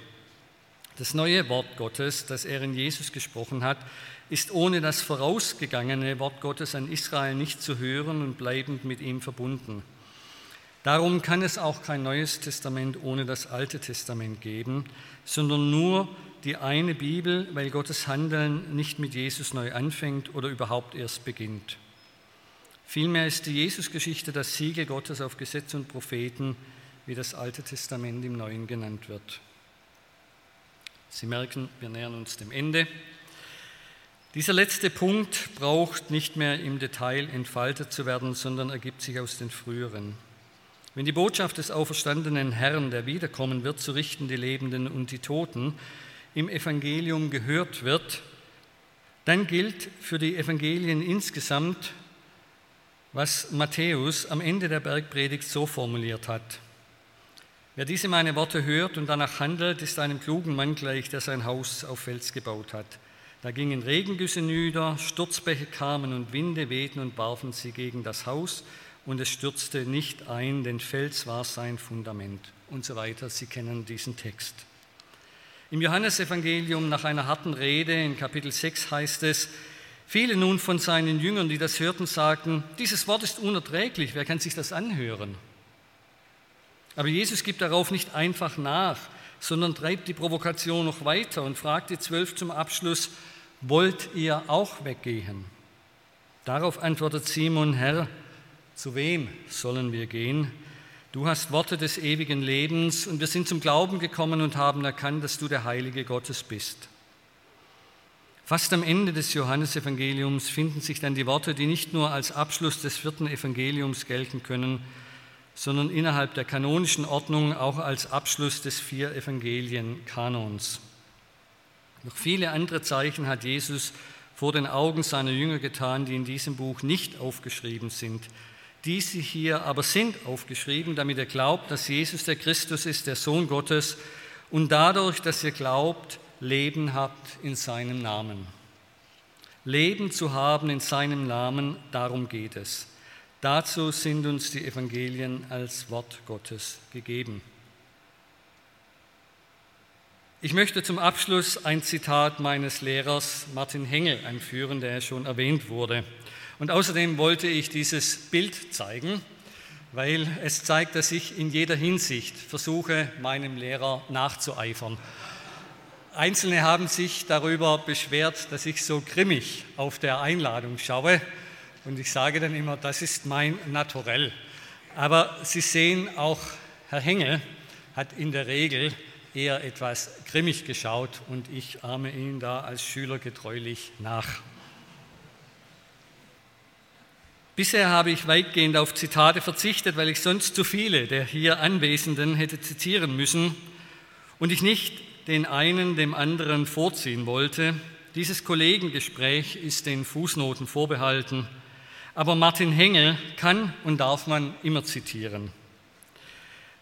Das neue Wort Gottes, das er in Jesus gesprochen hat, ist ohne das vorausgegangene Wort Gottes an Israel nicht zu hören und bleibend mit ihm verbunden. Darum kann es auch kein neues Testament ohne das Alte Testament geben, sondern nur die eine Bibel, weil Gottes Handeln nicht mit Jesus neu anfängt oder überhaupt erst beginnt. Vielmehr ist die Jesusgeschichte das Siegel Gottes auf Gesetz und Propheten, wie das Alte Testament im Neuen genannt wird. Sie merken, wir nähern uns dem Ende. Dieser letzte Punkt braucht nicht mehr im Detail entfaltet zu werden, sondern ergibt sich aus den früheren. Wenn die Botschaft des auferstandenen Herrn, der wiederkommen wird, zu richten die Lebenden und die Toten, im Evangelium gehört wird, dann gilt für die Evangelien insgesamt, was Matthäus am Ende der Bergpredigt so formuliert hat. Wer diese meine Worte hört und danach handelt, ist einem klugen Mann gleich, der sein Haus auf Fels gebaut hat. Da gingen Regengüsse nieder, Sturzbäche kamen und Winde wehten und warfen sie gegen das Haus und es stürzte nicht ein, denn Fels war sein Fundament und so weiter. Sie kennen diesen Text. Im Johannesevangelium nach einer harten Rede in Kapitel 6 heißt es, viele nun von seinen Jüngern, die das hörten, sagten, dieses Wort ist unerträglich, wer kann sich das anhören? Aber Jesus gibt darauf nicht einfach nach, sondern treibt die Provokation noch weiter und fragt die Zwölf zum Abschluss, wollt ihr auch weggehen? Darauf antwortet Simon, Herr, zu wem sollen wir gehen? Du hast Worte des ewigen Lebens und wir sind zum Glauben gekommen und haben erkannt, dass du der Heilige Gottes bist. Fast am Ende des Johannesevangeliums finden sich dann die Worte, die nicht nur als Abschluss des vierten Evangeliums gelten können, sondern innerhalb der kanonischen Ordnung auch als Abschluss des vier Evangelien-Kanons. Noch viele andere Zeichen hat Jesus vor den Augen seiner Jünger getan, die in diesem Buch nicht aufgeschrieben sind. Diese hier aber sind aufgeschrieben, damit ihr glaubt, dass Jesus der Christus ist, der Sohn Gottes, und dadurch, dass ihr glaubt, Leben habt in seinem Namen. Leben zu haben in seinem Namen, darum geht es. Dazu sind uns die Evangelien als Wort Gottes gegeben. Ich möchte zum Abschluss ein Zitat meines Lehrers Martin Hengel anführen, der schon erwähnt wurde. Und außerdem wollte ich dieses Bild zeigen, weil es zeigt, dass ich in jeder Hinsicht versuche, meinem Lehrer nachzueifern. Einzelne haben sich darüber beschwert, dass ich so grimmig auf der Einladung schaue. Und ich sage dann immer, das ist mein Naturell. Aber Sie sehen, auch Herr Hengel hat in der Regel eher etwas grimmig geschaut und ich ahme ihn da als Schüler getreulich nach. Bisher habe ich weitgehend auf Zitate verzichtet, weil ich sonst zu viele der hier Anwesenden hätte zitieren müssen und ich nicht den einen dem anderen vorziehen wollte. Dieses Kollegengespräch ist den Fußnoten vorbehalten, aber Martin Hengel kann und darf man immer zitieren.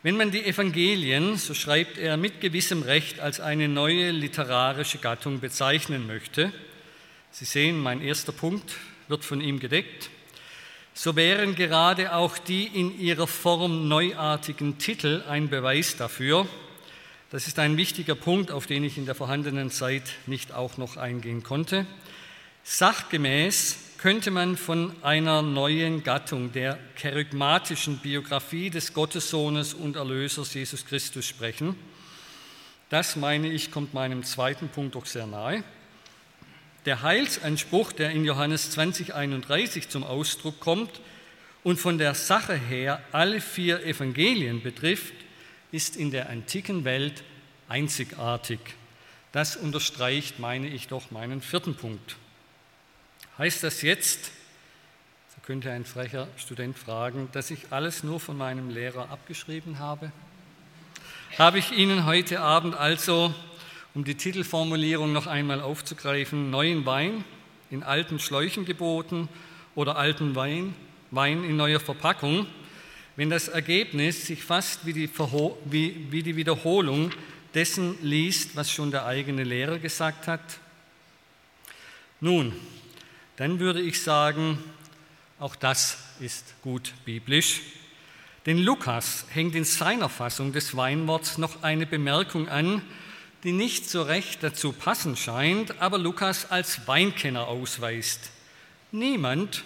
Wenn man die Evangelien, so schreibt er, mit gewissem Recht als eine neue literarische Gattung bezeichnen möchte, Sie sehen, mein erster Punkt wird von ihm gedeckt, so wären gerade auch die in ihrer Form neuartigen Titel ein Beweis dafür. Das ist ein wichtiger Punkt, auf den ich in der vorhandenen Zeit nicht auch noch eingehen konnte. Sachgemäß könnte man von einer neuen Gattung der kerygmatischen Biografie des Gottessohnes und Erlösers Jesus Christus sprechen. Das, meine ich, kommt meinem zweiten Punkt doch sehr nahe. Der Heilsanspruch, der in Johannes 20, 31 zum Ausdruck kommt und von der Sache her alle vier Evangelien betrifft, ist in der antiken Welt einzigartig. Das unterstreicht, meine ich, doch meinen vierten Punkt. Heißt das jetzt, so könnte ein frecher Student fragen, dass ich alles nur von meinem Lehrer abgeschrieben habe? Habe ich Ihnen heute Abend also, um die Titelformulierung noch einmal aufzugreifen, neuen Wein in alten Schläuchen geboten oder alten Wein, Wein in neuer Verpackung, wenn das Ergebnis sich fast wie die, wie, wie die Wiederholung dessen liest, was schon der eigene Lehrer gesagt hat? Nun, dann würde ich sagen, auch das ist gut biblisch. Denn Lukas hängt in seiner Fassung des Weinworts noch eine Bemerkung an, die nicht so recht dazu passen scheint, aber Lukas als Weinkenner ausweist. Niemand,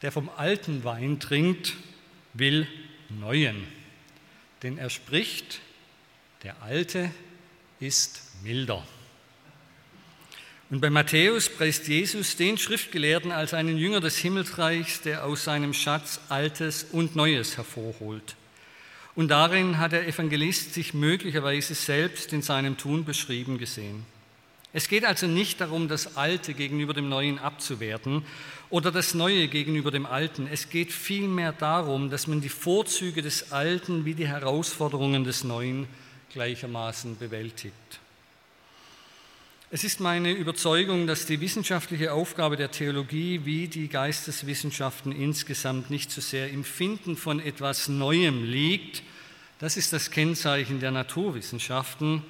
der vom alten Wein trinkt, will neuen. Denn er spricht, der alte ist milder. Und bei Matthäus preist Jesus den Schriftgelehrten als einen Jünger des Himmelsreichs, der aus seinem Schatz Altes und Neues hervorholt. Und darin hat der Evangelist sich möglicherweise selbst in seinem Tun beschrieben gesehen. Es geht also nicht darum, das Alte gegenüber dem Neuen abzuwerten oder das Neue gegenüber dem Alten. Es geht vielmehr darum, dass man die Vorzüge des Alten wie die Herausforderungen des Neuen gleichermaßen bewältigt. Es ist meine Überzeugung, dass die wissenschaftliche Aufgabe der Theologie wie die Geisteswissenschaften insgesamt nicht so sehr im Finden von etwas Neuem liegt, das ist das Kennzeichen der Naturwissenschaften,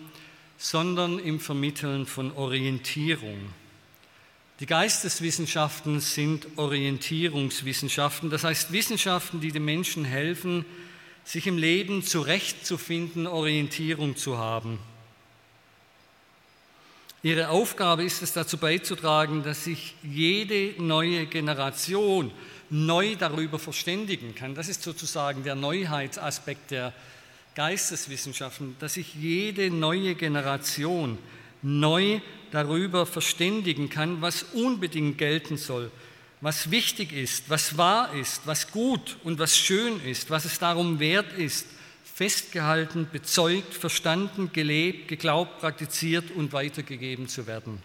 sondern im Vermitteln von Orientierung. Die Geisteswissenschaften sind Orientierungswissenschaften, das heißt Wissenschaften, die den Menschen helfen, sich im Leben zurechtzufinden, Orientierung zu haben. Ihre Aufgabe ist es dazu beizutragen, dass sich jede neue Generation neu darüber verständigen kann. Das ist sozusagen der Neuheitsaspekt der Geisteswissenschaften, dass sich jede neue Generation neu darüber verständigen kann, was unbedingt gelten soll, was wichtig ist, was wahr ist, was gut und was schön ist, was es darum wert ist, festgehalten, bezeugt, verstanden, gelebt, geglaubt, praktiziert und weitergegeben zu werden.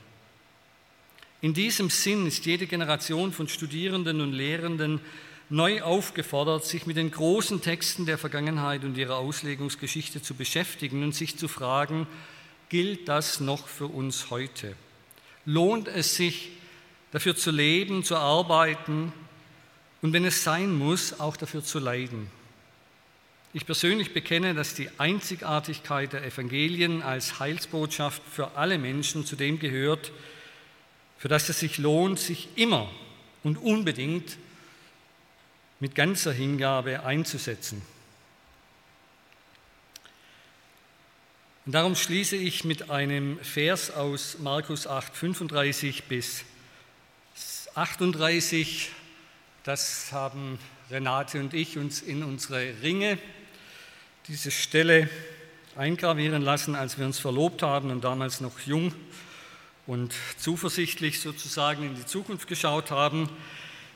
In diesem Sinn ist jede Generation von Studierenden und Lehrenden neu aufgefordert, sich mit den großen Texten der Vergangenheit und ihrer Auslegungsgeschichte zu beschäftigen und sich zu fragen, gilt das noch für uns heute? Lohnt es sich, dafür zu leben, zu arbeiten und wenn es sein muss, auch dafür zu leiden? Ich persönlich bekenne, dass die Einzigartigkeit der Evangelien als Heilsbotschaft für alle Menschen zu dem gehört, für das es sich lohnt, sich immer und unbedingt mit ganzer Hingabe einzusetzen. Und darum schließe ich mit einem Vers aus Markus 8, 35 bis 38. Das haben Renate und ich uns in unsere Ringe diese Stelle eingravieren lassen, als wir uns verlobt haben und damals noch jung und zuversichtlich sozusagen in die Zukunft geschaut haben.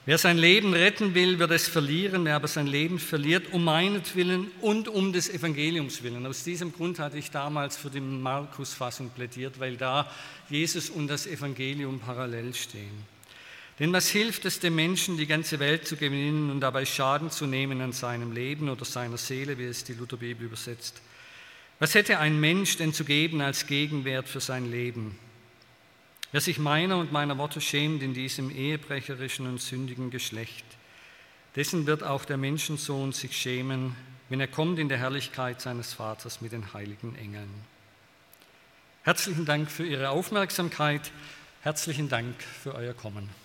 Wer sein Leben retten will, wird es verlieren. Wer aber sein Leben verliert, um meinetwillen und um des Evangeliums willen. Aus diesem Grund hatte ich damals für die Markus-Fassung plädiert, weil da Jesus und das Evangelium parallel stehen. Denn was hilft es dem Menschen, die ganze Welt zu gewinnen und dabei Schaden zu nehmen an seinem Leben oder seiner Seele, wie es die Lutherbibel übersetzt? Was hätte ein Mensch denn zu geben als Gegenwert für sein Leben? Wer sich meiner und meiner Worte schämt in diesem ehebrecherischen und sündigen Geschlecht, dessen wird auch der Menschensohn sich schämen, wenn er kommt in der Herrlichkeit seines Vaters mit den heiligen Engeln. Herzlichen Dank für Ihre Aufmerksamkeit. Herzlichen Dank für euer Kommen.